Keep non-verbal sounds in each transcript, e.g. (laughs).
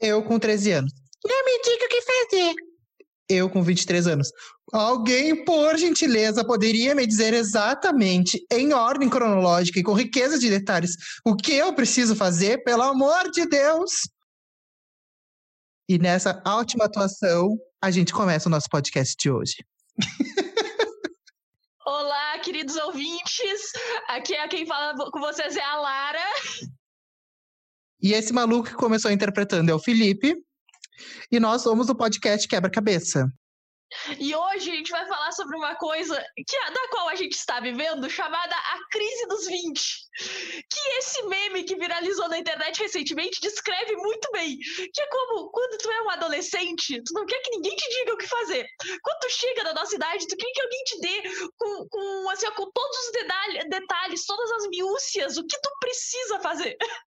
Eu com 13 anos. Não me diga o que fazer. Eu com 23 anos. Alguém, por gentileza, poderia me dizer exatamente, em ordem cronológica e com riqueza de detalhes, o que eu preciso fazer, pelo amor de Deus? E nessa última atuação, a gente começa o nosso podcast de hoje. (laughs) Olá, queridos ouvintes. Aqui é quem fala com vocês é a Lara. E esse maluco que começou interpretando é o Felipe. E nós somos o podcast Quebra-Cabeça. E hoje a gente vai falar sobre uma coisa que, da qual a gente está vivendo, chamada a crise dos 20. Que esse meme que viralizou na internet recentemente descreve muito bem. Que é como quando tu é um adolescente, tu não quer que ninguém te diga o que fazer. Quando tu chega na nossa idade, tu quer que alguém te dê com, com, assim, com todos os detalhes, todas as miúcias, o que tu precisa fazer. (laughs)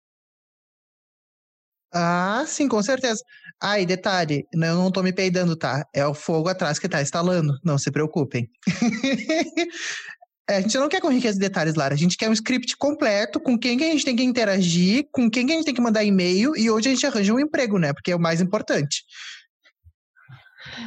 Ah, sim, com certeza. E detalhe, eu não tô me peidando, tá? É o fogo atrás que tá instalando, não se preocupem. (laughs) A gente não quer com riqueza de detalhes, Lara. A gente quer um script completo com quem que a gente tem que interagir, com quem que a gente tem que mandar e-mail e hoje a gente arranja um emprego, né? Porque é o mais importante.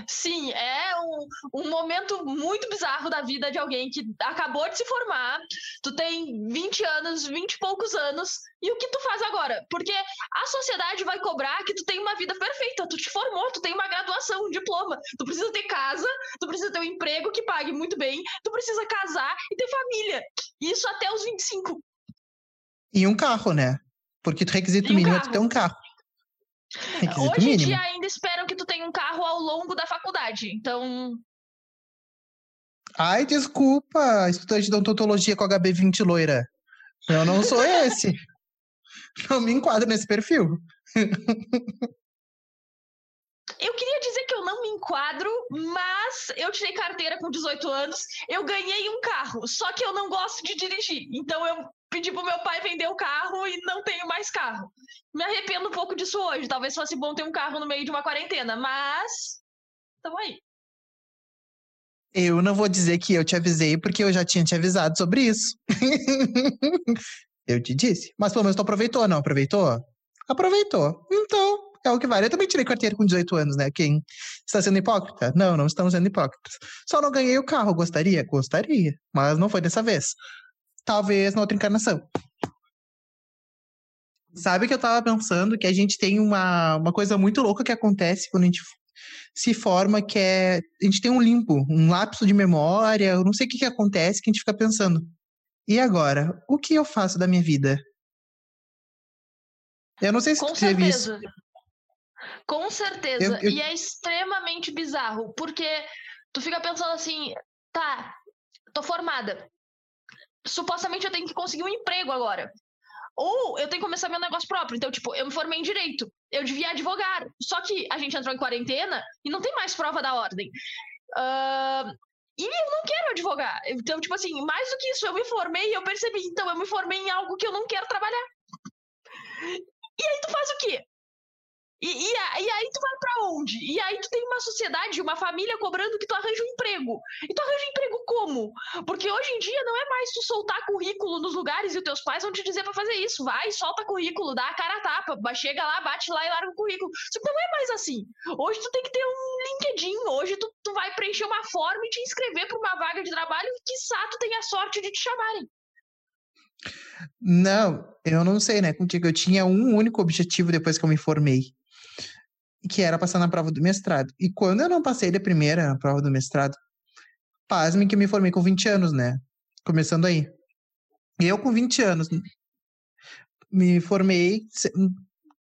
Sim, é um, um momento muito bizarro da vida de alguém que acabou de se formar, tu tem 20 anos, 20 e poucos anos, e o que tu faz agora? Porque a sociedade vai cobrar que tu tem uma vida perfeita, tu te formou, tu tem uma graduação, um diploma, tu precisa ter casa, tu precisa ter um emprego que pague muito bem, tu precisa casar e ter família. Isso até os 25. E um carro, né? Porque o requisito mínimo carro. é tu ter um carro. Hoje em dia esperam que tu tenha um carro ao longo da faculdade, então. Ai, desculpa, estudante de odontologia com HB20 loira. Eu não sou (laughs) esse. não me enquadro nesse perfil. Eu queria dizer que eu não me enquadro, mas eu tirei carteira com 18 anos, eu ganhei um carro, só que eu não gosto de dirigir. Então eu pedi pro meu pai vender o carro e não tenho mais carro. Me arrependo um pouco disso hoje. Talvez fosse bom ter um carro no meio de uma quarentena, mas. Tamo aí. Eu não vou dizer que eu te avisei, porque eu já tinha te avisado sobre isso. (laughs) eu te disse. Mas pelo menos tu aproveitou, não aproveitou? Aproveitou. Então, é o que vale. Eu também tirei carteira com 18 anos, né? Quem está sendo hipócrita? Não, não estamos sendo hipócritas. Só não ganhei o carro. Gostaria? Gostaria. Mas não foi dessa vez. Talvez na outra encarnação. Sabe que eu tava pensando que a gente tem uma, uma coisa muito louca que acontece quando a gente se forma, que é. A gente tem um limpo, um lapso de memória, eu não sei o que, que acontece, que a gente fica pensando. E agora? O que eu faço da minha vida? Eu não sei se Com tu teve isso. Com certeza. Eu, eu... E é extremamente bizarro, porque tu fica pensando assim, tá, tô formada. Supostamente eu tenho que conseguir um emprego agora. Ou eu tenho que começar meu negócio próprio. Então, tipo, eu me formei em direito. Eu devia advogar. Só que a gente entrou em quarentena e não tem mais prova da ordem. Uh, e eu não quero advogar. Então, tipo assim, mais do que isso, eu me formei e eu percebi. Então, eu me formei em algo que eu não quero trabalhar. E aí tu faz o quê? E, e, e, aí tu vai para onde? E aí tu tem uma sociedade, uma família cobrando que tu arranja um emprego. E tu arranja um emprego como? Porque hoje em dia não é mais tu soltar currículo nos lugares e os teus pais vão te dizer para fazer isso. Vai, solta currículo, dá a cara a tapa, chega lá, bate lá e larga o currículo. Só que não é mais assim. Hoje tu tem que ter um LinkedIn, hoje tu, tu vai preencher uma forma e te inscrever para uma vaga de trabalho e quiçá tu tenha a sorte de te chamarem. Não, eu não sei, né? Contigo, eu tinha um único objetivo depois que eu me formei que era passar na prova do mestrado. E quando eu não passei da primeira prova do mestrado, pasmem que eu me formei com 20 anos, né? Começando aí. Eu com 20 anos me formei,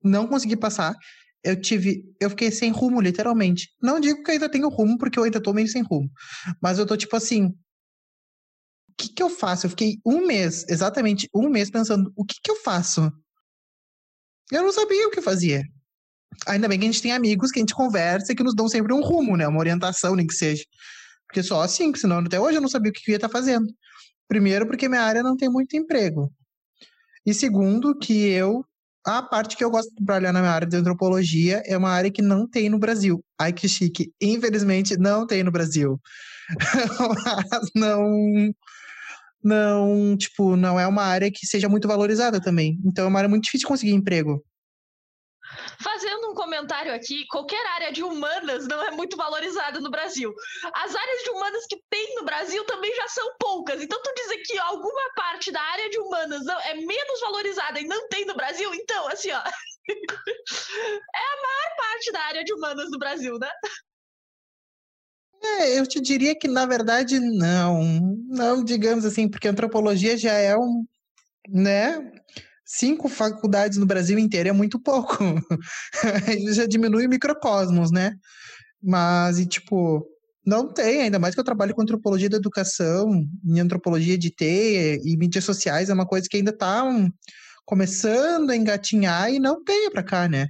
não consegui passar. Eu tive, eu fiquei sem rumo, literalmente. Não digo que ainda tenho rumo, porque eu ainda tô meio sem rumo. Mas eu tô tipo assim, o que que eu faço? Eu fiquei um mês, exatamente um mês pensando, o que que eu faço? Eu não sabia o que fazia. Ainda bem que a gente tem amigos que a gente conversa e que nos dão sempre um rumo, né? Uma orientação, nem que seja. Porque só assim, senão até hoje eu não sabia o que eu ia estar fazendo. Primeiro, porque minha área não tem muito emprego. E segundo, que eu. A parte que eu gosto de trabalhar na minha área de antropologia é uma área que não tem no Brasil. Ai, que chique. Infelizmente, não tem no Brasil. (laughs) Mas não. Não, tipo, não é uma área que seja muito valorizada também. Então é uma área muito difícil de conseguir emprego. Fazendo um comentário aqui, qualquer área de humanas não é muito valorizada no Brasil. As áreas de humanas que tem no Brasil também já são poucas. Então, tu dizer que alguma parte da área de humanas não, é menos valorizada e não tem no Brasil, então, assim, ó. (laughs) é a maior parte da área de humanas do Brasil, né? É, eu te diria que, na verdade, não. Não, digamos assim, porque antropologia já é um. né? Cinco faculdades no Brasil inteiro é muito pouco. (laughs) já diminui o microcosmos, né? Mas, e tipo, não tem, ainda mais que eu trabalho com antropologia da educação, em antropologia de T e mídias sociais, é uma coisa que ainda tá um, começando a engatinhar e não tem para cá, né?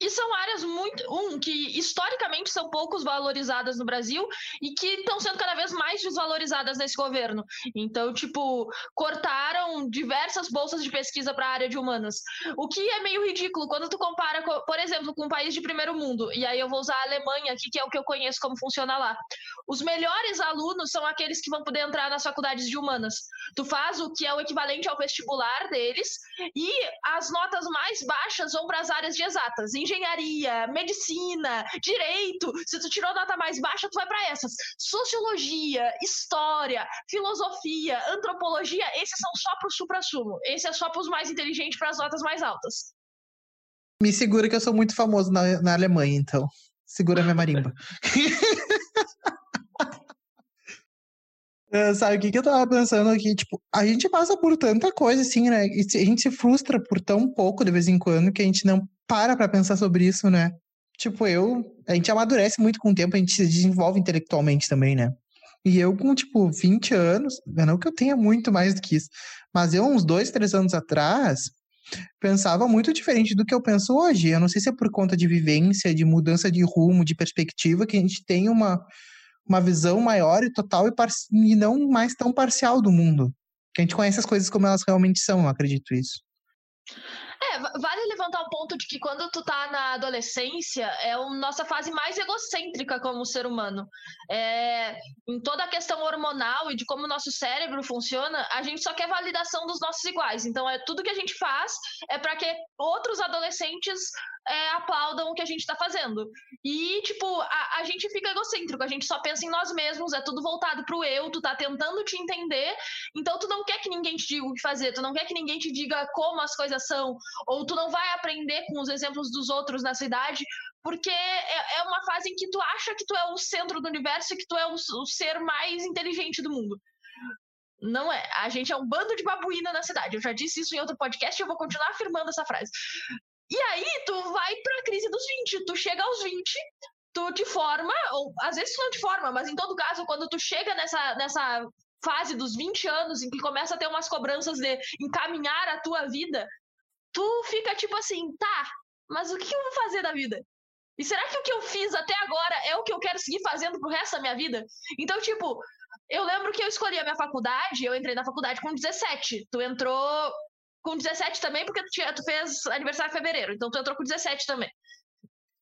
E são áreas muito. Um, que historicamente são poucos valorizadas no Brasil e que estão sendo cada vez mais desvalorizadas nesse governo. Então, tipo, cortaram diversas bolsas de pesquisa para a área de humanas. O que é meio ridículo quando tu compara, por exemplo, com um país de primeiro mundo. E aí eu vou usar a Alemanha aqui, que é o que eu conheço como funciona lá. Os melhores alunos são aqueles que vão poder entrar nas faculdades de humanas. Tu faz o que é o equivalente ao vestibular deles e as notas mais baixas vão para as áreas de exatas. Em engenharia, medicina, direito. Se tu tirou nota mais baixa, tu vai para essas. Sociologia, história, filosofia, antropologia, esses são só pro supra-sumo. Esse é só pros mais inteligentes para as notas mais altas. Me segura que eu sou muito famoso na, na Alemanha, então. Segura minha marimba. Uh, (laughs) sabe o que, que eu tava pensando aqui? Tipo, a gente passa por tanta coisa, assim, né? E a gente se frustra por tão pouco de vez em quando que a gente não para pra pensar sobre isso, né? Tipo, eu. A gente amadurece muito com o tempo, a gente se desenvolve intelectualmente também, né? E eu, com, tipo, 20 anos, não que eu tenha muito mais do que isso, mas eu, uns dois, três anos atrás, pensava muito diferente do que eu penso hoje. Eu não sei se é por conta de vivência, de mudança de rumo, de perspectiva, que a gente tem uma, uma visão maior e total e, e não mais tão parcial do mundo. Que a gente conhece as coisas como elas realmente são, eu acredito isso. É, vale levantar o ponto de que quando tu tá na adolescência, é a nossa fase mais egocêntrica como ser humano. É, em toda a questão hormonal e de como o nosso cérebro funciona, a gente só quer validação dos nossos iguais. Então, é tudo que a gente faz é para que outros adolescentes é, aplaudam o que a gente está fazendo. E, tipo, a, a, gente fica egocêntrico, a gente só pensa em nós mesmos, é tudo voltado pro eu, tu tá tentando te entender, então tu não quer que ninguém te diga o que fazer, tu não quer que ninguém te diga como as coisas são, ou tu não vai aprender com os exemplos dos outros na cidade, porque é, é uma fase em que tu acha que tu é o centro do universo e que tu é o, o ser mais inteligente do mundo. Não é. A gente é um bando de babuína na cidade. Eu já disse isso em outro podcast e eu vou continuar afirmando essa frase. E aí tu vai pra crise dos 20. Tu chega aos 20, tu te forma, ou às vezes tu não te forma, mas em todo caso, quando tu chega nessa, nessa fase dos 20 anos, em que começa a ter umas cobranças de encaminhar a tua vida, tu fica tipo assim, tá, mas o que eu vou fazer da vida? E será que o que eu fiz até agora é o que eu quero seguir fazendo pro resto da minha vida? Então, tipo, eu lembro que eu escolhi a minha faculdade, eu entrei na faculdade com 17. Tu entrou com 17 também, porque tu, tinha, tu fez aniversário em fevereiro, então tu entrou com 17 também.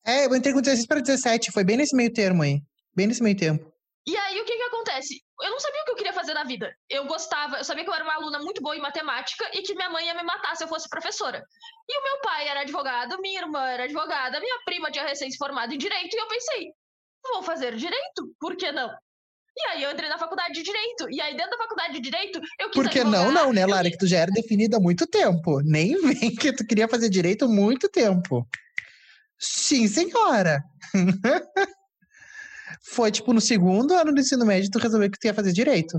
É, eu entrei com 16 para 17, foi bem nesse meio termo aí. Bem nesse meio tempo. E aí, o que que acontece? Eu não sabia o que eu queria fazer na vida. Eu gostava, eu sabia que eu era uma aluna muito boa em matemática e que minha mãe ia me matar se eu fosse professora. E o meu pai era advogado, minha irmã era advogada, minha prima tinha recém se formado em direito e eu pensei, vou fazer direito, por que não? E aí eu entrei na faculdade de Direito. E aí dentro da faculdade de Direito, eu quis Porque advogar, não, não, né, Lara? Que tu já era definida há muito tempo. Nem (laughs) vem que tu queria fazer Direito há muito tempo. Sim, senhora. (laughs) Foi, tipo, no segundo ano do ensino médio, tu resolveu que tu ia fazer Direito.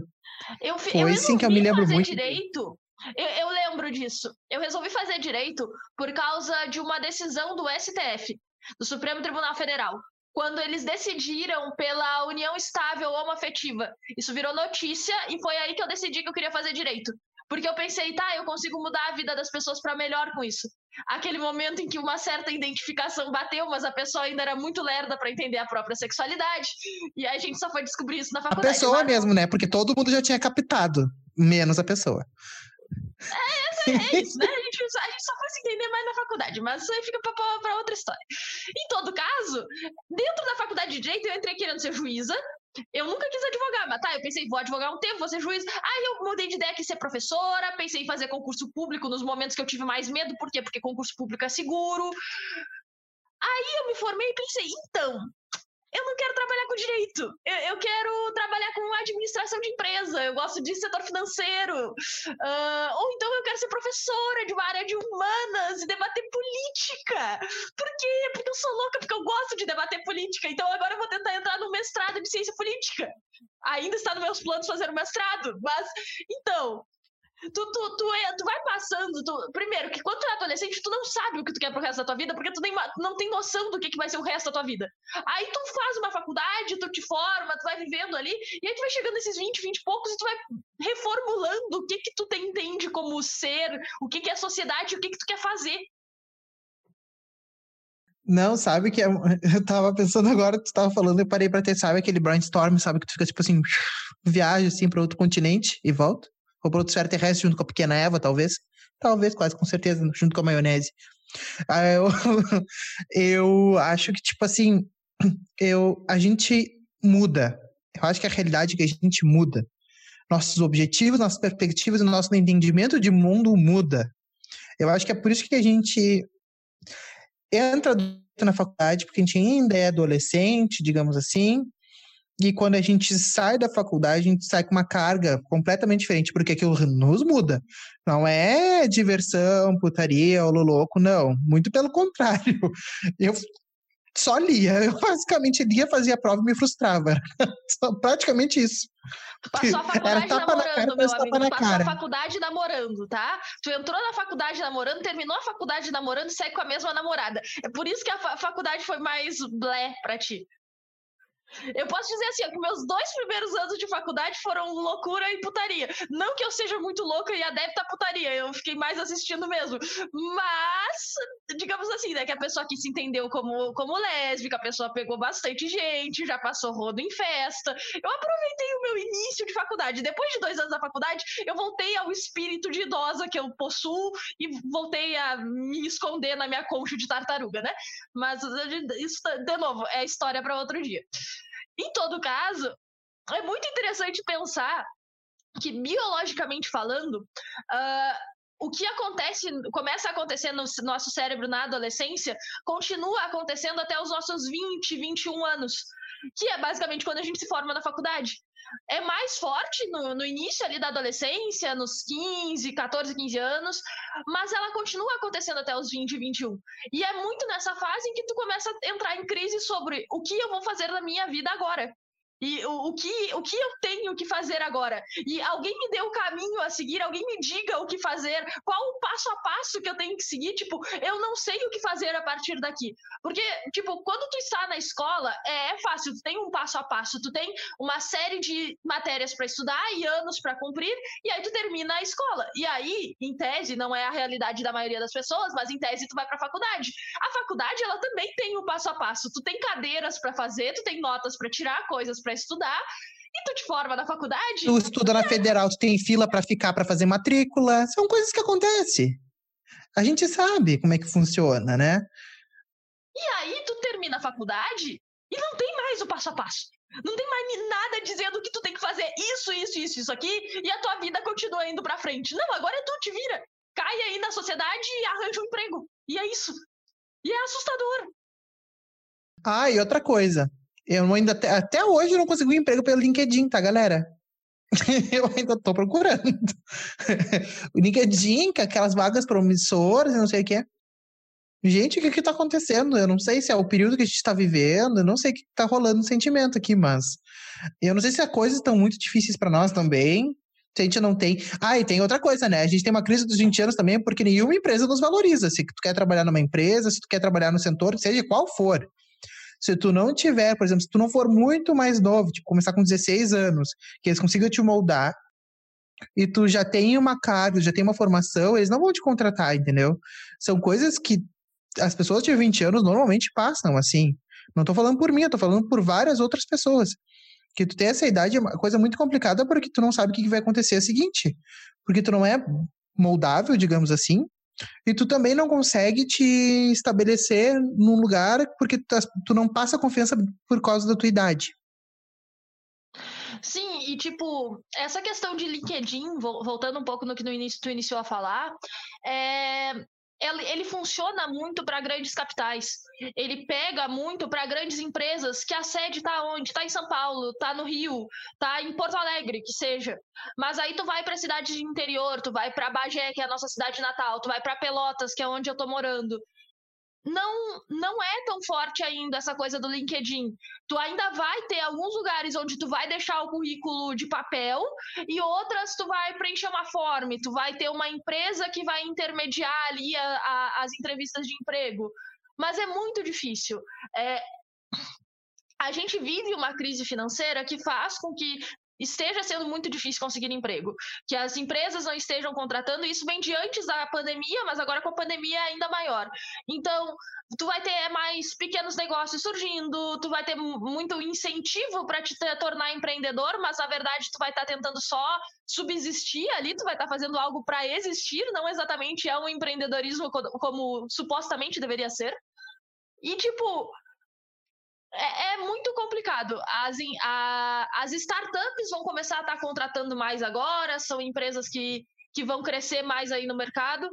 Eu, Foi eu sim que eu me lembro fazer muito. Direito eu, eu, lembro disso. Eu resolvi fazer direito por causa de uma decisão do STF, do Supremo Tribunal Federal, quando eles decidiram pela união estável homoafetiva. Isso virou notícia e foi aí que eu decidi que eu queria fazer direito. Porque eu pensei, tá, eu consigo mudar a vida das pessoas para melhor com isso. Aquele momento em que uma certa identificação bateu, mas a pessoa ainda era muito lerda para entender a própria sexualidade. E a gente só foi descobrir isso na faculdade. A pessoa mas... mesmo, né? Porque todo mundo já tinha captado, menos a pessoa. É, é isso, né? A gente, a gente, só foi se entender mais na faculdade, mas isso aí fica para outra história. Em todo caso, dentro da faculdade de Direito, eu entrei querendo ser juíza, eu nunca quis advogar, mas tá, eu pensei, vou advogar um tempo, vou ser juiz. Aí eu mudei de ideia que ser professora, pensei em fazer concurso público nos momentos que eu tive mais medo, por quê? Porque concurso público é seguro. Aí eu me formei e pensei, então, eu não quero trabalhar com direito, eu, eu, quero trabalhar com administração de empresa, eu gosto de setor financeiro, uh, ou então eu quero ser professora de uma área de humanas e debater política. Por quê? Porque eu sou louca, porque eu gosto de debater política, então agora eu vou tentar entrar no mestrado de ciência política. Ainda está nos meus planos fazer o mestrado, mas então, Tu, tu, tu, é, tu vai passando. Tu, primeiro, que quando tu é adolescente, tu não sabe o que tu quer pro resto da tua vida, porque tu tem, não tem noção do que, que vai ser o resto da tua vida. Aí tu faz uma faculdade, tu te forma, tu vai vivendo ali, e aí tu vai chegando nesses 20, 20 e poucos, e tu vai reformulando o que que tu te entende como ser, o que que é sociedade, o que que tu quer fazer. Não, sabe que é, (laughs) eu tava pensando agora, tu tava falando, eu parei pra ter, sabe aquele brainstorm, sabe, que tu fica tipo assim, viaja assim pra outro continente e volta? Ou para outro terrestre junto com a pequena Eva, talvez. Talvez, quase com certeza, junto com a maionese. Eu, (laughs) eu acho que, tipo assim, eu, a gente muda. Eu acho que a realidade é que a gente muda. Nossos objetivos, nossas perspectivas, o nosso entendimento de mundo muda. Eu acho que é por isso que a gente entra na faculdade, porque a gente ainda é adolescente, digamos assim, e quando a gente sai da faculdade, a gente sai com uma carga completamente diferente, porque aquilo nos muda. Não é diversão, putaria, ou louco, não. Muito pelo contrário. (laughs) Eu só lia. Eu basicamente lia, fazia a prova e me frustrava. (laughs) praticamente isso. Passou a faculdade namorando, cara, meu amigo. Passou a faculdade namorando, tá? Tu entrou na faculdade namorando, terminou a faculdade namorando e segue com a mesma namorada. É por isso que a faculdade foi mais blé pra ti. Eu posso dizer assim, que meus dois primeiros anos de faculdade foram loucura e putaria. Não que eu seja muito louca e adepta à putaria, eu fiquei mais assistindo mesmo. Mas, digamos assim, né, que a pessoa aqui se entendeu como, como lésbica, a pessoa pegou bastante gente, já passou rodo em festa. Eu aproveitei o meu início de faculdade. Depois de dois anos da faculdade, eu voltei ao espírito de idosa que eu possuo e voltei a me esconder na minha concha de tartaruga, né? Mas, isso, de novo, é história para outro dia. Em todo caso, é muito interessante pensar que, biologicamente falando, uh, o que acontece, começa a acontecer no nosso cérebro na adolescência, continua acontecendo até os nossos 20, 21 anos, que é basicamente quando a gente se forma na faculdade. É mais forte no, no início ali da adolescência, nos 15, 14, 15 anos, mas ela continua acontecendo até os 20, 21. E é muito nessa fase em que tu começa a entrar em crise sobre o que eu vou fazer na minha vida agora. E o, o, que, o que eu tenho que fazer agora? E alguém me dê o caminho a seguir, alguém me diga o que fazer, qual o passo a passo que eu tenho que seguir. Tipo, eu não sei o que fazer a partir daqui. Porque, tipo, quando tu está na escola, é, é fácil, tu tem um passo a passo, tu tem uma série de matérias para estudar e anos para cumprir, e aí tu termina a escola. E aí, em tese, não é a realidade da maioria das pessoas, mas em tese tu vai para a faculdade. A faculdade, ela também tem um passo a passo. Tu tem cadeiras para fazer, tu tem notas para tirar, coisas para estudar, e tu te forma na faculdade. Tu estuda na federal, tu tem fila para ficar para fazer matrícula. São coisas que acontecem. A gente sabe como é que funciona, né? E aí tu termina a faculdade e não tem mais o passo a passo. Não tem mais nada dizendo que tu tem que fazer isso, isso, isso, isso aqui, e a tua vida continua indo pra frente. Não, agora é tu te vira. Cai aí na sociedade e arranja um emprego. E é isso. E é assustador. Ah, e outra coisa. Eu ainda até, hoje não consegui um emprego pelo LinkedIn, tá, galera? (laughs) eu ainda tô procurando. (laughs) o LinkedIn, com aquelas vagas promissoras, não sei o que é. Gente, o que que tá acontecendo? Eu não sei se é o período que a gente tá vivendo, eu não sei o que tá rolando no sentimento aqui, mas eu não sei se as coisas estão muito difíceis para nós também. Se a gente não tem. Ah, e tem outra coisa, né? A gente tem uma crise dos 20 anos também, porque nenhuma empresa nos valoriza. Se tu quer trabalhar numa empresa, se tu quer trabalhar no setor, seja qual for. Se tu não tiver, por exemplo, se tu não for muito mais novo, tipo, começar com 16 anos, que eles consigam te moldar, e tu já tem uma carga, já tem uma formação, eles não vão te contratar, entendeu? São coisas que as pessoas de 20 anos normalmente passam, assim. Não tô falando por mim, eu tô falando por várias outras pessoas. Que tu tem essa idade é uma coisa muito complicada porque tu não sabe o que vai acontecer é o seguinte. Porque tu não é moldável, digamos assim, e tu também não consegue te estabelecer num lugar porque tu, tu não passa confiança por causa da tua idade. Sim, e tipo, essa questão de LinkedIn, voltando um pouco no que no início tu iniciou a falar, é, ele, ele funciona muito para grandes capitais. Ele pega muito para grandes empresas que a sede está onde? Está em São Paulo, está no Rio, está em Porto Alegre, que seja. Mas aí tu vai para cidades de interior, tu vai para Bagé, que é a nossa cidade natal, tu vai para Pelotas, que é onde eu estou morando não, não é tão forte ainda essa coisa do LinkedIn. Tu ainda vai ter alguns lugares onde tu vai deixar o currículo de papel e outras tu vai preencher uma forma, tu vai ter uma empresa que vai intermediar ali a, a, as entrevistas de emprego. Mas é muito difícil. É, a gente vive uma crise financeira que faz com que esteja sendo muito difícil conseguir emprego, que as empresas não estejam contratando, isso vem de antes da pandemia, mas agora com a pandemia é ainda maior. Então, tu vai ter mais pequenos negócios surgindo, tu vai ter muito incentivo para te tornar empreendedor, mas na verdade tu vai estar tá tentando só subsistir ali, tu vai estar tá fazendo algo para existir, não exatamente é um empreendedorismo como, supostamente deveria ser. E tipo, é, é, muito complicado. As, a, as startups vão começar a estar tá contratando mais agora, são empresas que, que vão crescer mais aí no mercado,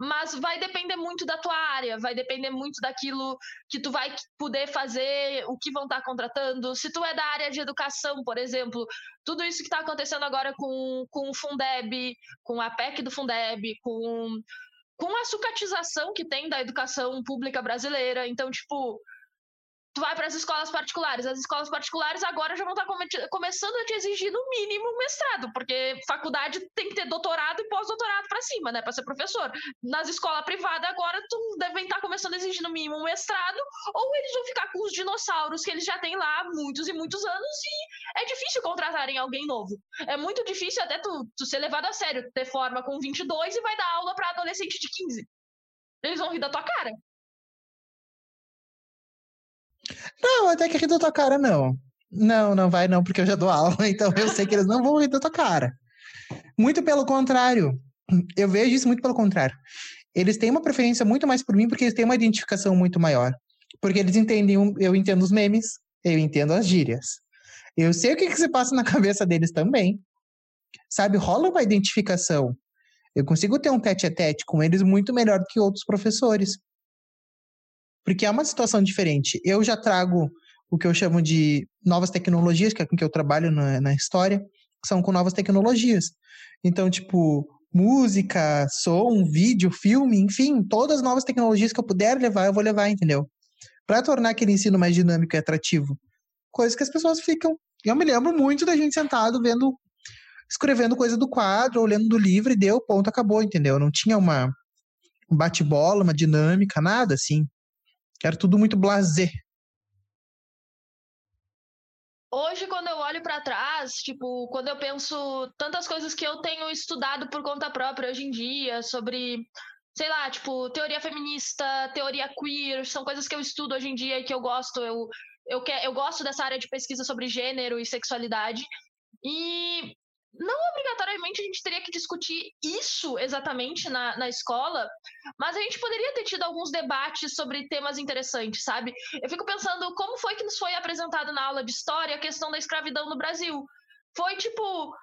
mas vai depender muito da tua área, vai depender muito daquilo que tu vai poder fazer, o que vão estar tá contratando. Se tu é da área de educação, por exemplo, tudo isso que está acontecendo agora com, com o Fundeb, com a PEC do Fundeb, com, com a sucatização que tem da educação pública brasileira. Então, tipo, tu vai para as escolas particulares. As escolas particulares agora já vão estar tá come começando a te exigir no mínimo mestrado, porque faculdade tem que ter doutorado e pós-doutorado para cima, né, para ser professor. Nas escolas privadas agora tu devem estar tá começando a exigir no mínimo mestrado, ou eles vão ficar com os dinossauros que eles já têm lá há muitos e muitos anos e é difícil contratarem alguém novo. É muito difícil até tu, tu ser levado a sério, ter forma com 22 e vai dar aula para adolescente de 15. Eles vão rir da tua cara. Não, até que rir da tua cara, não. Não, não vai não, porque eu já dou aula, (laughs) então eu sei que eles não vão rir da tua cara. Muito pelo contrário. Eu vejo isso muito pelo contrário. Eles têm uma preferência muito mais por mim porque eles têm uma identificação muito maior. Porque eles entendem, eu entendo os memes, eu entendo as gírias. Eu sei o que, que se passa na (laughs) cabeça deles também. Sabe, rola uma identificação. Eu consigo ter um tete a tete com eles muito melhor do que outros professores porque é uma situação diferente. Eu já trago o que eu chamo de novas tecnologias, que é com que eu trabalho na, na história, são com novas tecnologias. Então, tipo, música, som, vídeo, filme, enfim, todas as novas tecnologias que eu puder levar, eu vou levar, entendeu? Para tornar aquele ensino mais dinâmico e atrativo. Coisas que as pessoas ficam. Eu me lembro muito da gente sentado vendo, escrevendo coisa do quadro, olhando do livro e deu, ponto, acabou, entendeu? Não tinha uma um bate-bola, uma dinâmica, nada assim. Era tudo muito blazer. Hoje, quando eu olho para trás, tipo, quando eu penso tantas coisas que eu tenho estudado por conta própria hoje em dia, sobre, sei lá, tipo, teoria feminista, teoria queer, são coisas que eu estudo hoje em dia e que eu gosto. Eu, eu, que, eu gosto dessa área de pesquisa sobre gênero e sexualidade. E não obrigatoriamente a gente teria que discutir isso exatamente na, na escola, mas a gente poderia ter tido alguns debates sobre temas interessantes, sabe? Eu fico pensando como foi que nos foi apresentado na aula de história a questão da escravidão no Brasil. Foi tipo.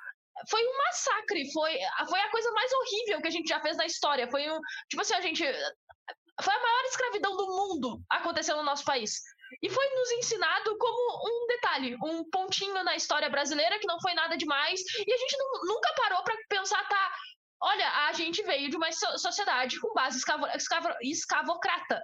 Foi um massacre, foi, foi a coisa mais horrível que a gente já fez na história. Foi um. Tipo assim, a gente. Foi a maior escravidão do mundo aconteceu no nosso país. E foi nos ensinado como um detalhe, um pontinho na história brasileira que não foi nada demais. E a gente não, nunca parou para pensar, tá? Olha, a gente veio de uma sociedade com base escavo, escavo, escavocrata.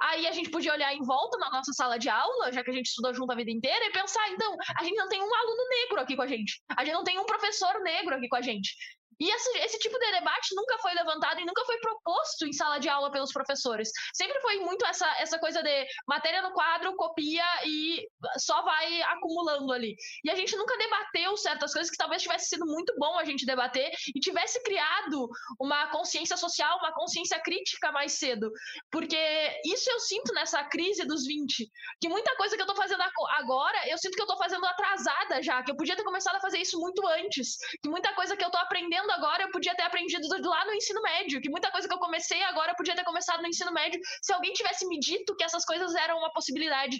Aí a gente podia olhar em volta na nossa sala de aula, já que a gente estudou junto a vida inteira, e pensar, então, a gente não tem um aluno negro aqui com a gente. A gente não tem um professor negro aqui com a gente. E esse, esse, tipo de debate nunca foi levantado e nunca foi proposto em sala de aula pelos professores. Sempre foi muito essa, essa coisa de matéria no quadro, copia e só vai acumulando ali. E a gente nunca debateu certas coisas que talvez tivesse sido muito bom a gente debater e tivesse criado uma consciência social, uma consciência crítica mais cedo. Porque isso eu sinto nessa crise dos 20. Que muita coisa que eu tô fazendo agora, eu sinto que eu tô fazendo atrasada já, que eu podia ter começado a fazer isso muito antes. Que muita coisa que eu tô aprendendo agora, eu podia ter aprendido lá no ensino médio. Que muita coisa que eu comecei agora, eu podia ter começado no ensino médio se alguém tivesse me dito que essas coisas eram uma possibilidade.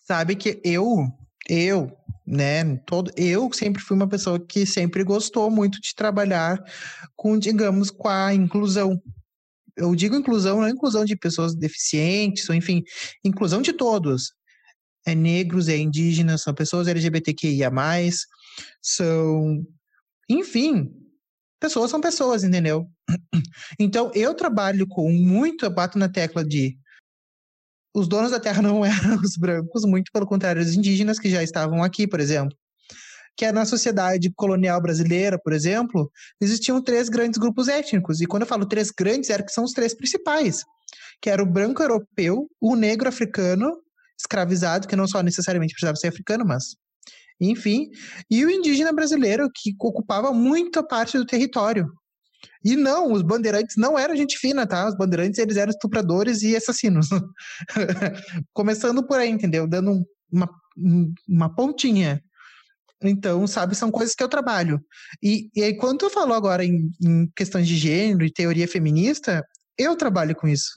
Sabe que eu, eu, né? Todo, eu sempre fui uma pessoa que sempre gostou muito de trabalhar com, digamos, com a inclusão. Eu digo inclusão, não é inclusão de pessoas deficientes, ou enfim, inclusão de todos. É negros, é indígenas, são pessoas LGBTQIA+, são... Enfim, pessoas são pessoas, entendeu? (clears throat) Então, eu trabalho com muito, eu bato na tecla de os donos da terra (laughs) não eram os brancos, muito pelo contrário, os indígenas que já estavam aqui, por exemplo. Que é na sociedade colonial brasileira, por exemplo, existiam três grandes grupos étnicos. E quando eu falo três grandes, era que são os três principais. Que era o branco europeu, o negro africano, escravizado, que não só necessariamente precisava ser africano, mas enfim, e o indígena brasileiro, que ocupava muita parte do território. E não, os bandeirantes não eram gente fina, tá? Os bandeirantes, eles eram estupradores e assassinos. (laughs) Começando por aí, entendeu? Dando uma, uma pontinha. Então, sabe, são coisas que eu trabalho. E, e aí, quando eu falo agora em, em questões de gênero e teoria feminista, eu trabalho com isso.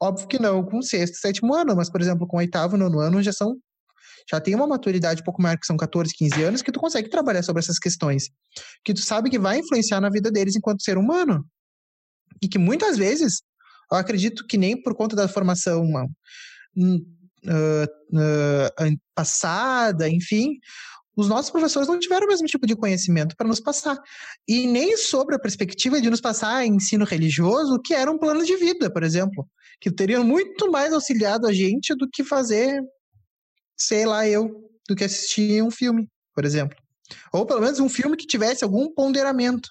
Óbvio que não com sexto, sétimo ano, mas, por exemplo, com oitavo, nono ano já são já tem uma maturidade um pouco maior, que são 14, 15 anos, que tu consegue trabalhar sobre essas questões. Que tu sabe que vai influenciar na vida deles enquanto ser humano. E que muitas vezes, eu acredito que nem por conta da formação uh, uh, passada, enfim, os nossos professores não tiveram o mesmo tipo de conhecimento para nos passar. E nem sobre a perspectiva de nos passar ensino religioso, que era um plano de vida, por exemplo, que teriam muito mais auxiliado a gente do que fazer sei lá eu, do que assistir um filme, por exemplo. Ou pelo menos um filme que tivesse algum ponderamento.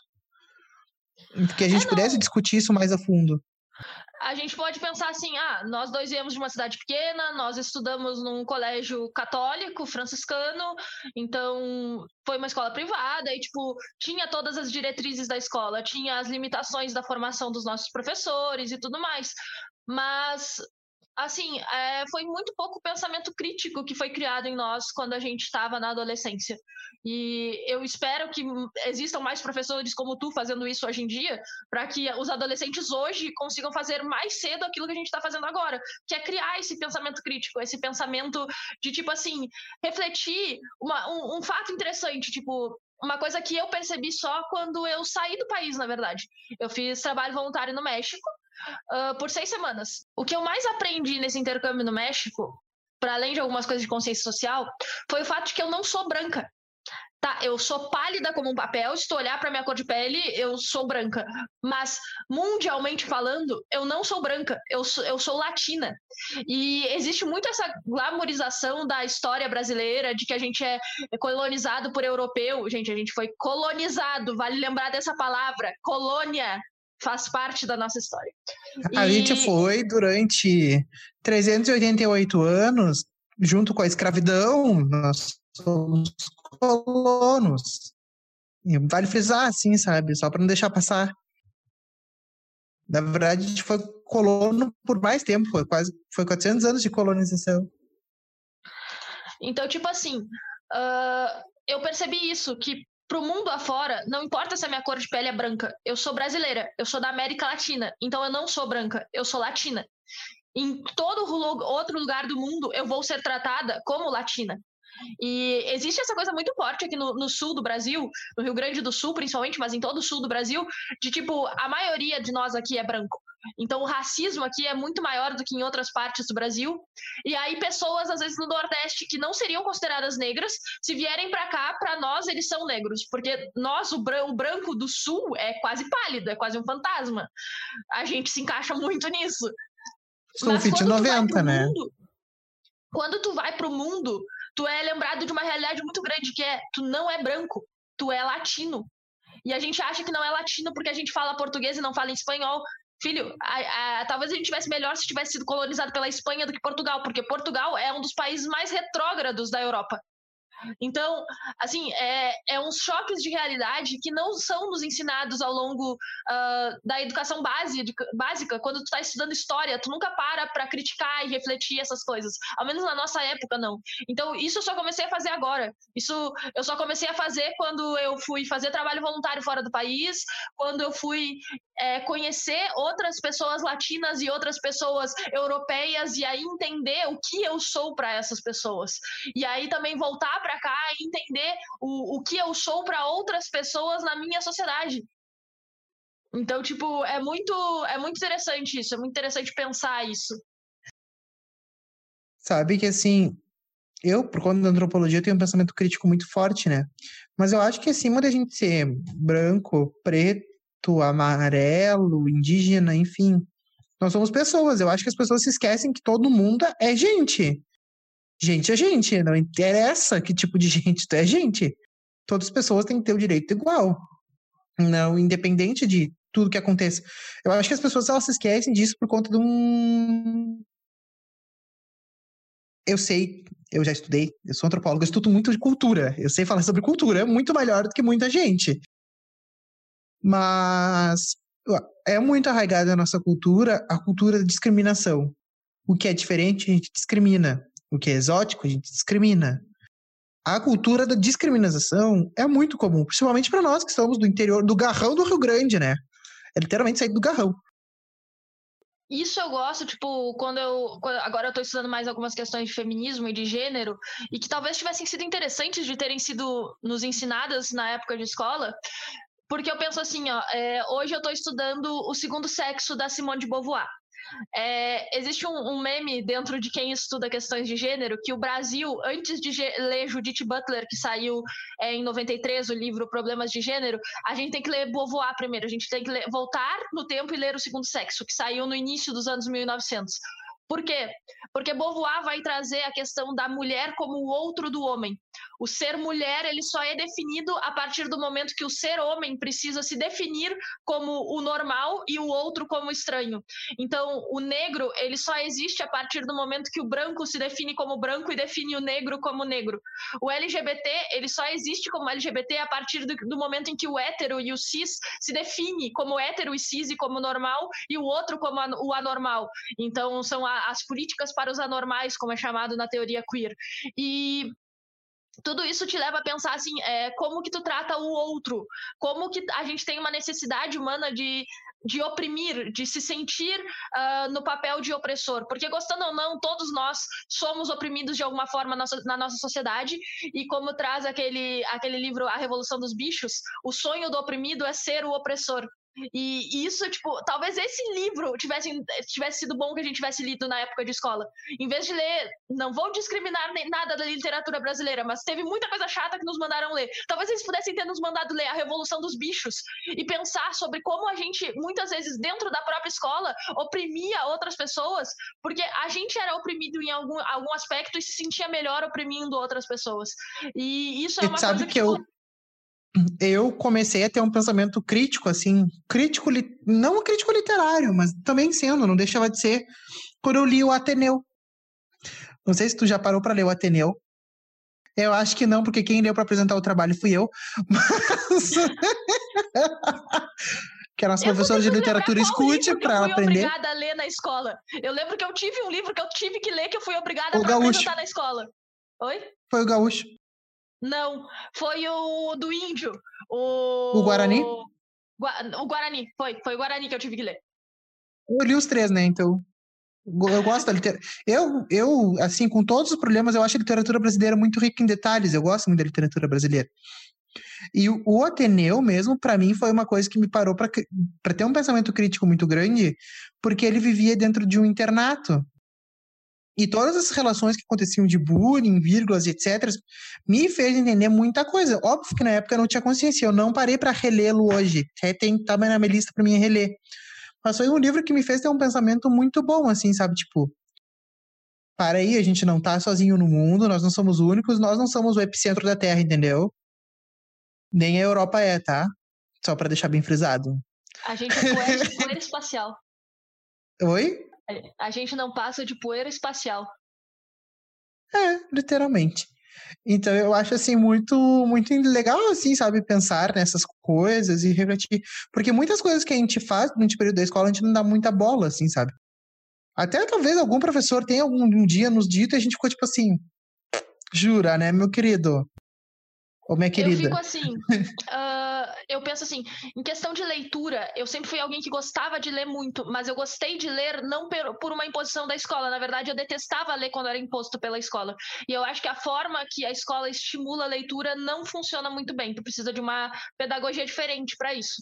Que a gente é, pudesse discutir isso mais a fundo. A gente pode pensar assim: ah, nós dois viemos de uma cidade pequena, nós estudamos num colégio católico, franciscano, então foi uma escola privada e, tipo, tinha todas as diretrizes da escola, tinha as limitações da formação dos nossos professores e tudo mais. Mas assim, é, foi muito pouco pensamento crítico que foi criado em nós quando a gente estava na adolescência. E eu espero que existam mais professores como tu fazendo isso hoje em dia, para que os adolescentes hoje consigam fazer mais cedo aquilo que a gente está fazendo agora, que é criar esse pensamento crítico, esse pensamento de, tipo assim, refletir uma, um, um fato interessante, tipo, uma coisa que eu percebi só quando eu saí do país, na verdade. Eu fiz trabalho voluntário no México uh, por seis semanas. O que eu mais aprendi nesse intercâmbio no México, para além de algumas coisas de consciência social, foi o fato de que eu não sou branca. Tá, eu sou pálida como um papel, se tu olhar para minha cor de pele, eu sou branca. Mas, mundialmente falando, eu não sou branca, eu sou, eu sou latina. E existe muito essa glamorização da história brasileira, de que a gente é colonizado por europeu. Gente, a gente foi colonizado, vale lembrar dessa palavra, colônia faz parte da nossa história. A e... gente foi durante 388 anos, junto com a escravidão, nós somos colonos. E vale frisar, assim, sabe? Só para não deixar passar. Na verdade, a gente foi colono por mais tempo, foi quase foi 400 anos de colonização. Então, tipo assim, uh, eu percebi isso, que pro mundo afora, não importa se a minha cor de pele é branca, eu sou brasileira, eu sou da América Latina, então eu não sou branca, eu sou latina. Em todo outro lugar do mundo, eu vou ser tratada como latina. E existe essa coisa muito forte aqui no, no, sul do Brasil, no Rio Grande do Sul principalmente, mas em todo o sul do Brasil, de tipo, a maioria de nós aqui é branco. Então, o racismo aqui é muito maior do que em outras partes do Brasil. E aí, pessoas, às vezes, no Nordeste que não seriam consideradas negras, se vierem para cá, para nós, eles são negros. Porque nós, o, bran o branco do Sul, é quase pálido, é quase um fantasma. A gente se encaixa muito nisso. São fit 90, né? Mundo, quando tu vai para o mundo, tu é lembrado de uma realidade muito grande, que é tu não é branco, tu é latino. E a gente acha que não é latino porque a gente fala português e não fala espanhol. Filho, a, a, talvez a gente tivesse melhor se tivesse sido colonizado pela Espanha do que Portugal, porque Portugal é um dos países mais retrógrados da Europa. Então, assim, é, é uns choques de realidade que não são nos ensinados ao longo uh, da educação básica. Quando tu está estudando história, tu nunca para para criticar e refletir essas coisas. Ao menos na nossa época, não. Então, isso eu só comecei a fazer agora. Isso eu só comecei a fazer quando eu fui fazer trabalho voluntário fora do país, quando eu fui é, conhecer outras pessoas latinas e outras pessoas europeias e aí entender o que eu sou para essas pessoas. E aí também voltar para cá e entender o, o que eu sou para outras pessoas na minha sociedade. Então, tipo, é muito, é muito interessante isso, é muito interessante pensar isso. Sabe que assim, eu, por conta da antropologia, tenho um pensamento crítico muito forte, né? Mas eu acho que acima da gente ser branco, preto, amarelo, indígena, enfim, nós somos pessoas. Eu acho que as pessoas se esquecem que todo mundo é gente. Gente é gente, não interessa que tipo de (laughs) gente tu é gente. Todas as pessoas têm que ter o direito igual. Não, independente de tudo que aconteça. Eu acho que as pessoas elas se esquecem disso por conta de um eu sei, eu já estudei, eu sou antropólogo, eu estudo muito de cultura. Eu sei falar sobre cultura muito melhor do que muita gente. Mas é muito arraigada na nossa cultura a cultura da discriminação. O que é diferente, a gente discrimina. O que é exótico, a gente discrimina. A cultura da discriminação é muito comum, principalmente para nós que estamos do interior, do garrão do Rio Grande, né? É literalmente sair do garrão. Isso eu gosto, tipo, quando eu. Agora eu tô estudando mais algumas questões de feminismo e de gênero, e que talvez tivessem sido interessantes de terem sido nos ensinadas na época de escola. Porque eu penso assim, ó, é, hoje eu estou estudando o segundo sexo da Simone de Beauvoir. É, existe um, um, meme dentro de quem estuda questões de gênero que o Brasil, antes de ler Judith Butler, que saiu é, em 93, o livro Problemas de Gênero, a gente tem que ler Beauvoir primeiro, a gente tem que ler, voltar no tempo e ler O Segundo Sexo, que saiu no início dos anos 1900. Por quê? Porque Beauvoir vai trazer a questão da mulher como o outro do homem. O ser mulher, ele só é definido a partir do momento que o ser homem precisa se definir como o normal e o outro como estranho. Então, o negro, ele só existe a partir do momento que o branco se define como branco e define o negro como negro. O LGBT, ele só existe como LGBT a partir do, do momento em que o hétero e o cis se define como hétero e cis e como normal e o outro como o anormal. Então, são a, as políticas para os anormais, como é chamado na teoria queer. E tudo isso te leva a pensar assim, é, como que tu trata o outro, como que a gente tem uma necessidade humana de, de oprimir, de se sentir uh, no papel de opressor, porque gostando ou não, todos nós somos oprimidos de alguma forma na, na nossa sociedade, e como traz aquele, aquele livro A Revolução dos Bichos, o sonho do oprimido é ser o opressor. E isso, tipo, talvez esse livro tivesse, tivesse sido bom que a gente tivesse lido na época de escola. Em vez de ler, não vou discriminar nem nada da literatura brasileira, mas teve muita coisa chata que nos mandaram ler. Talvez eles pudessem ter nos mandado ler A Revolução dos Bichos e pensar sobre como a gente, muitas vezes, dentro da própria escola, oprimia outras pessoas, porque a gente era oprimido em algum, algum aspecto e se sentia melhor oprimindo outras pessoas. E isso é uma sabe coisa que, que eu eu comecei a ter um pensamento crítico, assim, crítico, não crítico literário, mas também sendo, não deixava de ser, quando eu li o Ateneu. Não sei se tu já parou para ler o Ateneu. Eu acho que não, porque quem leu para apresentar o trabalho fui eu. Mas... (laughs) que a nossa eu professora de literatura escute para ela aprender. Eu fui obrigada a ler na escola. Eu lembro que eu tive um livro que eu tive que ler que eu fui obrigada a apresentar na escola. Oi? Foi o Gaúcho. Não, foi o do índio. O, o Guarani? O Guarani, foi. Foi o Guarani que eu tive que ler. Eu li os três, né? Então. Eu gosto da literatura. Eu, eu, assim, com todos os problemas, eu acho a literatura brasileira muito rica em detalhes. Eu gosto muito da literatura brasileira. E o, o Ateneu mesmo, para mim, foi uma coisa que me parou para ter um pensamento crítico muito grande, porque ele vivia dentro de um internato. E todas as relações que aconteciam de bullying, vírgulas, etc., me fez entender muita coisa. Óbvio que na época eu não tinha consciência, eu não parei para relê-lo hoje. Até tem, tá na minha lista para mim reler. Mas foi um livro que me fez ter um pensamento muito bom, assim, sabe? Tipo, para aí, a gente não tá sozinho no mundo, nós não somos únicos, nós não somos o epicentro da Terra, entendeu? Nem a Europa é, tá? Só para deixar bem frisado. A gente é poeira espacial. (laughs) Oi? A gente não passa de poeira espacial. É, literalmente. Então eu acho assim muito muito legal assim, sabe, pensar nessas coisas e refletir, porque muitas coisas que a gente faz durante o período da escola a gente não dá muita bola assim, sabe? Até talvez algum professor tenha algum um dia nos dito e a gente ficou tipo assim, jura, né, meu querido? Ou minha querida. Eu fico assim, uh, (laughs) eu penso assim, em questão de leitura, eu sempre fui alguém que gostava de ler muito, mas eu gostei de ler não por uma imposição da escola. Na verdade, eu detestava ler quando era imposto pela escola. E eu acho que a forma que a escola estimula a leitura não funciona muito bem. Tu precisa de uma pedagogia diferente para isso.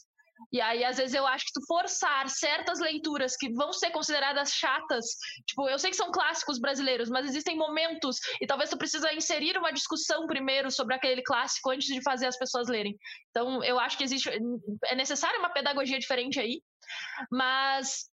E aí, às vezes, eu acho que tu forçar certas leituras que vão ser consideradas chatas, tipo, eu sei que são clássicos brasileiros, mas existem momentos, e talvez tu precisa inserir uma discussão primeiro sobre aquele clássico antes de fazer as pessoas lerem. Então, eu acho que existe, é necessária uma pedagogia diferente aí, mas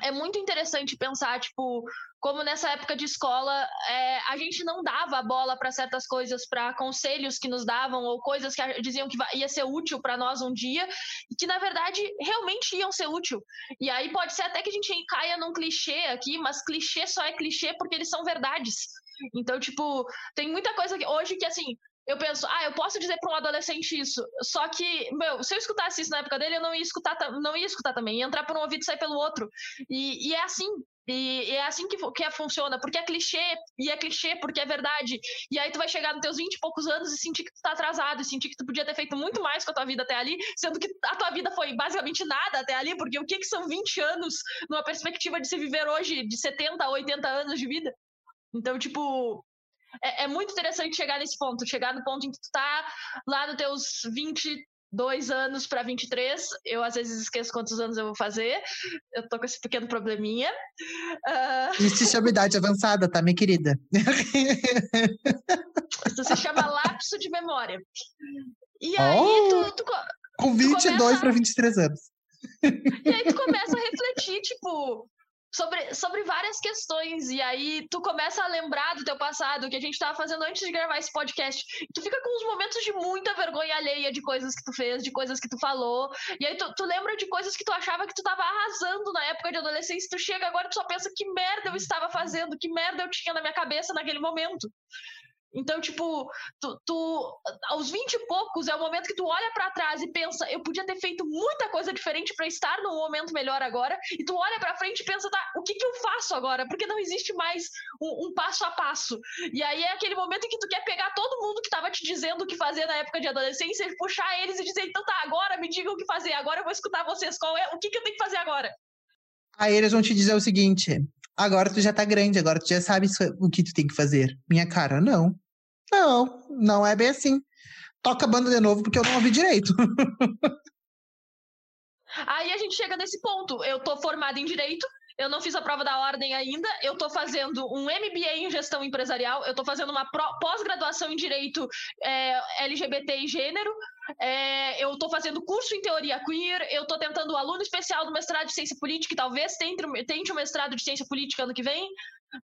é muito interessante pensar, tipo, como nessa época de escola é, a gente não dava a bola para certas coisas, para conselhos que nos davam ou coisas que diziam que ia ser útil para nós um dia e que na verdade realmente iam ser útil. E aí pode ser até que a gente caia num clichê aqui, mas clichê só é clichê porque eles são verdades. Então, tipo, tem muita coisa que hoje que assim, eu penso, ah, eu posso dizer para um adolescente isso. Só que, meu, se eu escutasse isso na época dele, eu não ia escutar, não ia escutar também, ia entrar por um ouvido e sair pelo outro. E, e é assim. E, e, é assim que, que funciona, porque é clichê, e é clichê porque é verdade. E aí tu vai chegar nos teus 20 e poucos anos e sentir que tu tá atrasado, e sentir que tu podia ter feito muito mais com a tua vida até ali, sendo que a tua vida foi basicamente nada até ali, porque o que, que são 20 anos numa perspectiva de se viver hoje de 70 a 80 anos de vida? Então, tipo, é, é, muito interessante chegar nesse ponto, chegar no ponto em que tu tá lá nos teus 22 anos para 23. Eu às vezes esqueço quantos anos eu vou fazer. Eu tô com esse pequeno probleminha. Uh... Isso se chama idade avançada, tá, minha querida? Isso se chama lapso de memória. E aí oh, tu, tu, Com 22 começa... para 23 anos. E aí tu começa a refletir, tipo, sobre, sobre várias questões. E aí tu começa a lembrar do teu passado, que a gente tava fazendo antes de gravar esse podcast. E tu fica com uns momentos de muita vergonha alheia de coisas que tu fez, de coisas que tu falou. E aí tu, tu lembra de coisas que tu achava que tu tava arrasando na época de adolescência. Tu chega agora tu só pensa que merda eu estava fazendo, que merda eu tinha na minha cabeça naquele momento. Então, tipo, tu, tu, aos 20 e poucos é o momento que tu olha para trás e pensa, eu podia ter feito muita coisa diferente para estar num momento melhor agora. E tu olha para frente e pensa, tá, o que que eu faço agora? Porque não existe mais um, um, passo a passo. E aí é aquele momento em que tu quer pegar todo mundo que tava te dizendo o que fazer na época de adolescência puxar eles e dizer, então tá, agora me digam o que fazer, agora eu vou escutar vocês, qual é, o que que eu tenho que fazer agora? Aí eles vão te dizer o seguinte: agora tu já tá grande, agora tu já sabe o que tu tem que fazer. Minha cara, não. Não, não é bem assim. Toca a banda de novo porque eu não ouvi direito. (laughs) Aí a gente chega nesse ponto. Eu tô formada em direito, eu não fiz a prova da ordem ainda, eu tô fazendo um MBA em gestão empresarial, eu tô fazendo uma pós-graduação em direito é, LGBT e gênero, é, eu estou fazendo curso em teoria queer, eu estou tentando aluno especial do mestrado de ciência política, que talvez tente, tente o mestrado de ciência política ano que vem.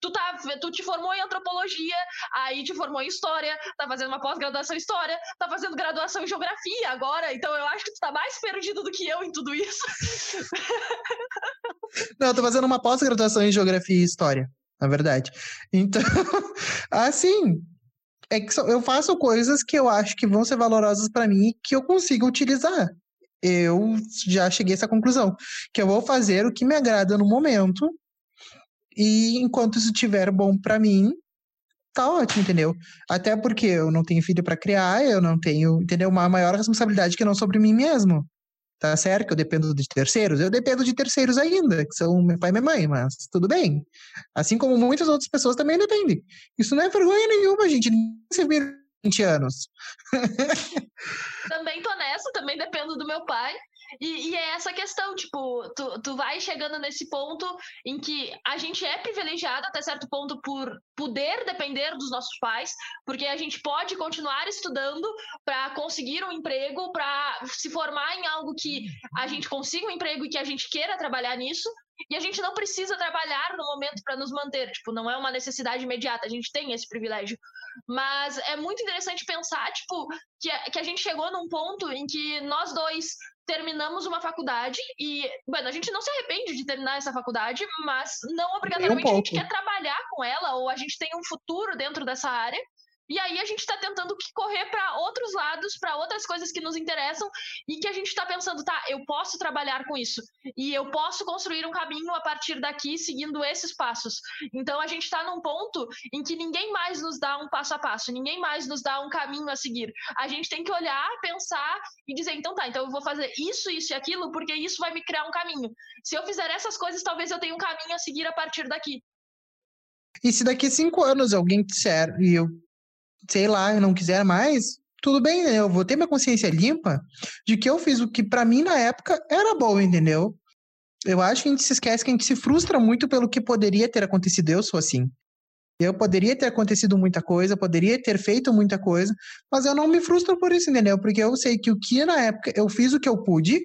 Tu, tá, tu te formou em antropologia, aí te formou em história, tá fazendo uma pós-graduação em história, tá fazendo graduação em geografia agora, então eu acho que tu tá mais perdido do que eu em tudo isso. (laughs) Não, eu tô fazendo uma pós-graduação em geografia e história, na verdade. Então, (laughs) assim, é que eu faço coisas que eu acho que vão ser valorosas para mim e que eu consigo utilizar. Eu já cheguei a essa conclusão, que eu vou fazer o que me agrada no momento e enquanto isso estiver bom para mim, tá ótimo, entendeu? Até porque eu não tenho filho para criar, eu não tenho, entendeu? Uma maior responsabilidade que não sobre mim mesmo tá certo que eu dependo de terceiros? Eu dependo de terceiros ainda, que são meu pai e minha mãe, mas tudo bem. Assim como muitas outras pessoas também dependem. Isso não é vergonha nenhuma, gente. Ninguém se 20 anos. (laughs) também tô nessa, também dependo do meu pai. E, e, é essa questão, tipo, tu, tu vai chegando nesse ponto em que a gente é privilegiado até certo ponto por poder depender dos nossos pais, porque a gente pode continuar estudando para conseguir um emprego, para se formar em algo que a gente consiga um emprego e que a gente queira trabalhar nisso, e a gente não precisa trabalhar no momento para nos manter, tipo, não é uma necessidade imediata, a gente tem esse privilégio. Mas é muito interessante pensar, tipo, que a, que a gente chegou num ponto em que nós dois terminamos uma faculdade e, bueno, a gente não se arrepende de terminar essa faculdade, mas não obrigatoriamente um a gente quer trabalhar com ela ou a gente tem um futuro dentro dessa área. E aí a gente está tentando correr para outros lados, para outras coisas que nos interessam e que a gente está pensando, tá, eu posso trabalhar com isso e eu posso construir um caminho a partir daqui seguindo esses passos. Então a gente está num ponto em que ninguém mais nos dá um passo a passo, ninguém mais nos dá um caminho a seguir. A gente tem que olhar, pensar e dizer, então tá, então eu vou fazer isso, isso e aquilo porque isso vai me criar um caminho. Se eu fizer essas coisas, talvez eu tenha um caminho a seguir a partir daqui. E se daqui cinco anos alguém disser e eu sei lá, eu não quiser mais, tudo bem, né? eu vou ter minha consciência limpa de que eu fiz o que para mim na época era bom, entendeu? Eu acho que a gente se esquece que a gente se frustra muito pelo que poderia ter acontecido. Eu sou assim. Eu poderia ter acontecido muita coisa, poderia ter feito muita coisa, mas eu não me frustro por isso, entendeu? Porque eu sei que o que na época eu fiz o que eu pude,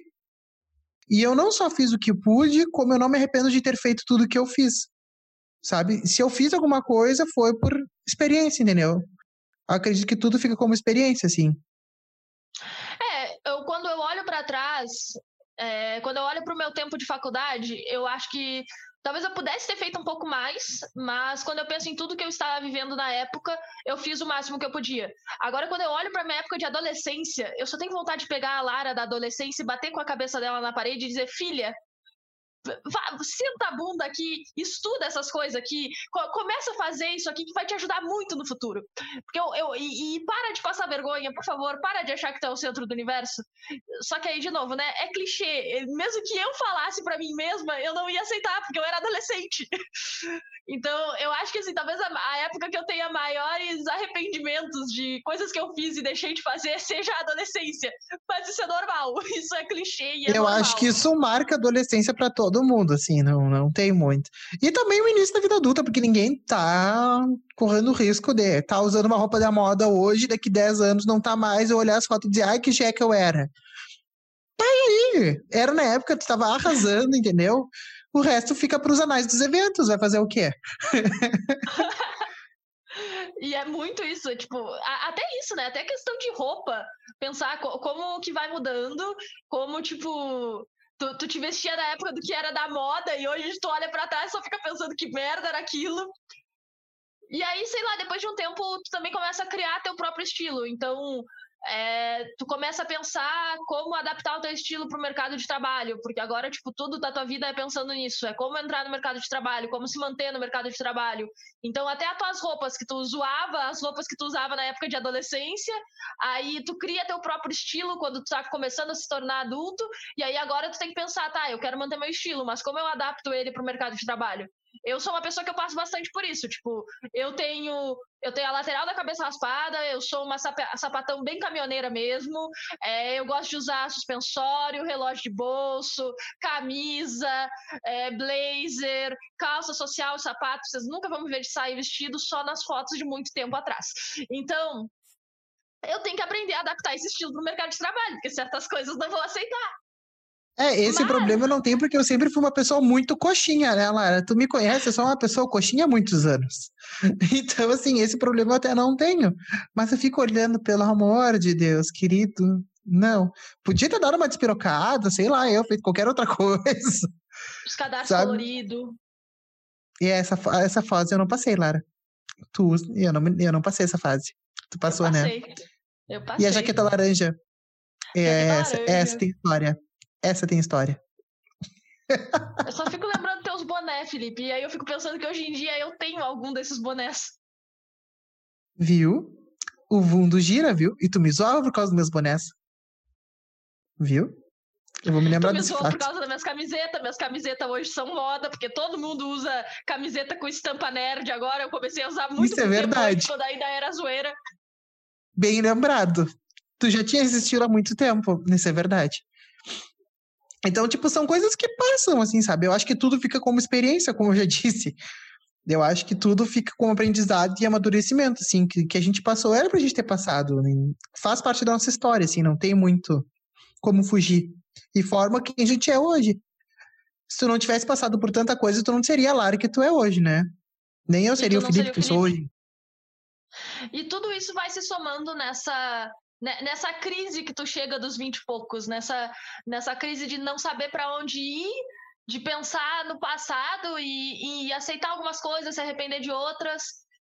e eu não só fiz o que pude, como eu não me arrependo de ter feito tudo o que eu fiz. Sabe? Se eu fiz alguma coisa, foi por experiência, entendeu? Acredito que tudo fica como experiência, assim. É, eu, quando eu olho para trás, é, quando eu olho para o meu tempo de faculdade, eu acho que talvez eu pudesse ter feito um pouco mais, mas quando eu penso em tudo que eu estava vivendo na época, eu fiz o máximo que eu podia. Agora, quando eu olho para minha época de adolescência, eu só tenho vontade de pegar a Lara da adolescência e bater com a cabeça dela na parede e dizer: filha, Vá, senta a bunda aqui, estuda essas coisas aqui, começa a fazer isso aqui que vai te ajudar muito no futuro. Porque eu, eu e, e, para de passar vergonha, por favor, para de achar que tu é o centro do universo. Só que aí, de novo, né? É clichê. Mesmo que eu falasse para mim mesma, eu não ia aceitar, porque eu era adolescente. (laughs) Então, eu acho que assim, talvez a, a, época que eu tenha maiores arrependimentos de coisas que eu fiz e deixei de fazer (laughs) seja a adolescência. Mas isso é normal, (laughs) isso é clichê e é Eu normal. acho que isso marca a adolescência para todo mundo, assim, não, não tem muito. E também o início da vida adulta, porque ninguém tá correndo risco de tá usando uma roupa da moda hoje, daqui 10 anos não tá mais, eu olhar as fotos e dizer, ai, que jeca eu era. Tá aí, era na época, tu tava arrasando, entendeu? O resto fica para os anais dos eventos. Vai fazer o quê? (laughs) e é muito isso, tipo, até isso, né? Até questão de roupa. Pensar como que vai mudando, como, tipo, tu, tu te vestia na época do que era da moda e hoje tu olha para trás e só fica pensando que merda era aquilo. E aí, sei lá, depois de um tempo, tu também começa a criar teu próprio estilo. Então, é, tu começa a pensar como adaptar o teu estilo para o mercado de trabalho, porque agora, tipo, tudo da tua vida é pensando nisso, é como entrar no mercado de trabalho, como se manter no mercado de trabalho. Então, até as tuas roupas que tu zoava, as roupas que tu usava na época de adolescência, aí tu cria teu próprio estilo quando tu tá começando a se tornar adulto, e aí agora tu tem que pensar, tá, eu quero manter meu estilo, mas como eu adapto ele para o mercado de trabalho? Eu sou uma pessoa que eu passo bastante por isso. Tipo, eu tenho eu tenho a lateral da cabeça raspada, eu sou uma sapatão bem caminhoneira mesmo. É, eu gosto de usar suspensório, relógio de bolso, camisa, é, blazer, calça social, sapato. Vocês nunca vão me ver de sair vestido só nas fotos de muito tempo atrás. Então, eu tenho que aprender a adaptar esse estilo para o mercado de trabalho, porque certas coisas não vou aceitar. É, esse Mas... problema eu não tenho porque eu sempre fui uma pessoa muito coxinha, né, Lara? Tu me conhece, eu sou uma pessoa coxinha há muitos anos. (laughs) Então, assim, esse problema eu até não tenho. Mas eu fico olhando, pelo amor de Deus, querido. Não. Podia ter dado uma despirocada, sei lá, eu feito qualquer outra (laughs) coisa. Os cadarços coloridos. E essa, essa fase eu não passei, Lara. Tu, eu não, eu não passei essa fase. Tu passou, eu né? Eu passei. E a jaqueta laranja? É, essa, laranja. essa tem história. Essa tem história. Eu só fico lembrando teus bonés, Felipe. E aí eu fico pensando que hoje em dia eu tenho algum desses bonés. Viu? O mundo gira, viu? E tu me zoava por causa dos meus bonés. Viu? Eu vou me lembrar disso. por causa das minhas camisetas. Minhas camisetas hoje são moda, porque todo mundo usa camiseta com estampa nerd agora. Eu comecei a usar muito Isso é verdade. quando ainda era zoeira. Bem lembrado. Tu já tinha existido há muito tempo. Isso é verdade. Então, tipo, são coisas que passam, assim, sabe? Eu acho que tudo fica como experiência, como eu já (laughs) disse. Eu acho que tudo fica como aprendizado e amadurecimento, assim, que, que a gente passou, era pra gente ter passado. Né? Faz parte da nossa história, assim, não tem muito como fugir. E forma quem a gente é hoje. Se tu não tivesse passado por tanta coisa, tu não seria a Lara que tu é hoje, né? Nem eu seria o Felipe seria o que eu sou hoje. E tudo isso vai se somando nessa nessa crise que tu chega dos vinte e poucos, nessa, nessa crise de não saber para onde ir, de pensar no passado e, e, aceitar algumas coisas, se arrepender de outras.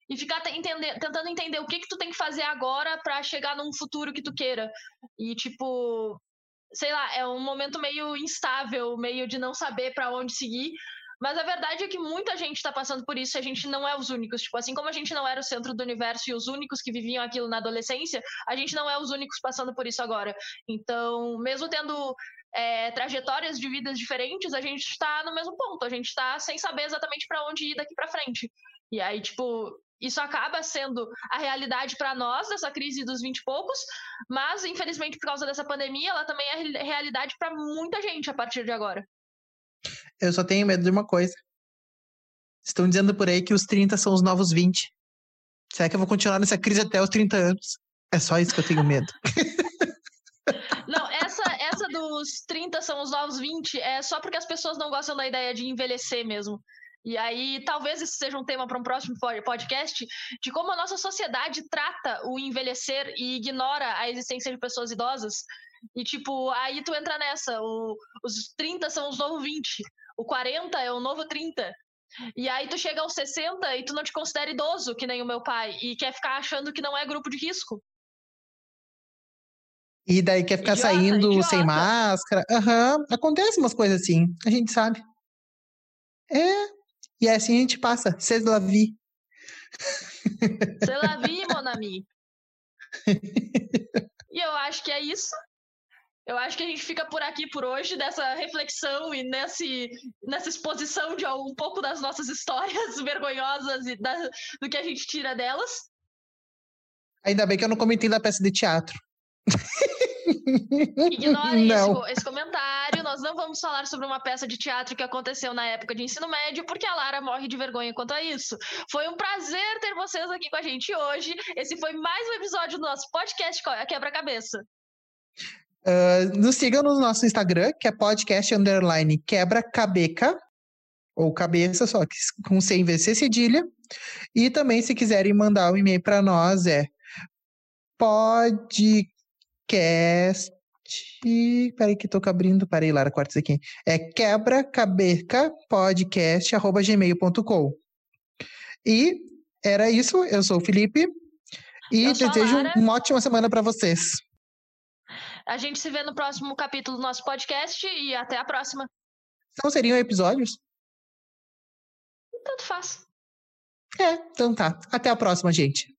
e ficar entender, tentando entender o que que tu tem que fazer agora para chegar num futuro que tu queira. E tipo, sei lá, é um momento meio instável, meio de não saber para onde seguir. Mas a verdade é que muita gente está passando por isso e a gente não é os únicos. Tipo, assim como a gente não era o centro do universo e os únicos que viviam aquilo na adolescência, a gente não é os únicos passando por isso agora. Então, mesmo tendo é, trajetórias de vidas diferentes, a gente está no mesmo ponto. A gente está sem saber exatamente para onde ir daqui para frente. E aí, tipo, isso acaba sendo a realidade para nós dessa crise dos 20 e poucos, mas infelizmente por causa dessa pandemia, ela também é realidade para muita gente a partir de agora. Eu só tenho medo de uma coisa. Estão dizendo por aí que os 30 são os novos 20. Será que eu vou continuar nessa crise até os 30 anos? É só isso que eu tenho medo. (laughs) Não, essa, essa dos 30 são os novos 20 é só porque as pessoas não gostam da ideia de envelhecer mesmo. E aí, talvez isso seja um tema para um próximo podcast, de como a nossa sociedade trata o envelhecer e ignora a existência de pessoas idosas. E, tipo, aí tu entra nessa. O, os 30 são os novos 20. O 40 é o novo 30. E aí tu chega aos 60 e tu não te considera idoso, que nem o meu pai, e quer ficar achando que não é grupo de risco. E daí quer ficar idiota, saindo idiota. sem máscara. Aham, uhum. acontece umas coisas assim, a gente sabe. É, e assim a gente passa. C'est la vie. C'est la vie, mon ami. e eu acho que é isso. Eu acho que a gente fica por aqui por hoje, dessa reflexão e nesse, nessa exposição de um pouco das nossas histórias (laughs) vergonhosas e da, do que a gente tira delas. Ainda bem que eu não comentei da peça de teatro. (laughs) Ignorem esse, esse, comentário. Nós não vamos falar sobre uma peça de teatro que aconteceu na época de ensino médio, porque a Lara morre de vergonha quanto a isso. Foi um prazer ter vocês aqui com a gente hoje. Esse foi mais um episódio do nosso podcast Quebra-Cabeça. Uh, nos sigam no nosso Instagram, que é podcast underline quebra-cabeca, ou cabeça, só com sem VC cedilha. E também, se quiserem mandar um e-mail para nós, é podcast. Peraí que tô abrindo, parei Lara, corta isso aqui. É quebra-cabeca-podcast@gmail.com. E era isso, eu sou o Felipe e desejo uma ótima semana para vocês. A gente se vê no próximo capítulo do nosso podcast e até a próxima. Não seriam episódios? Tanto faz. É, então tá. Até a próxima, gente.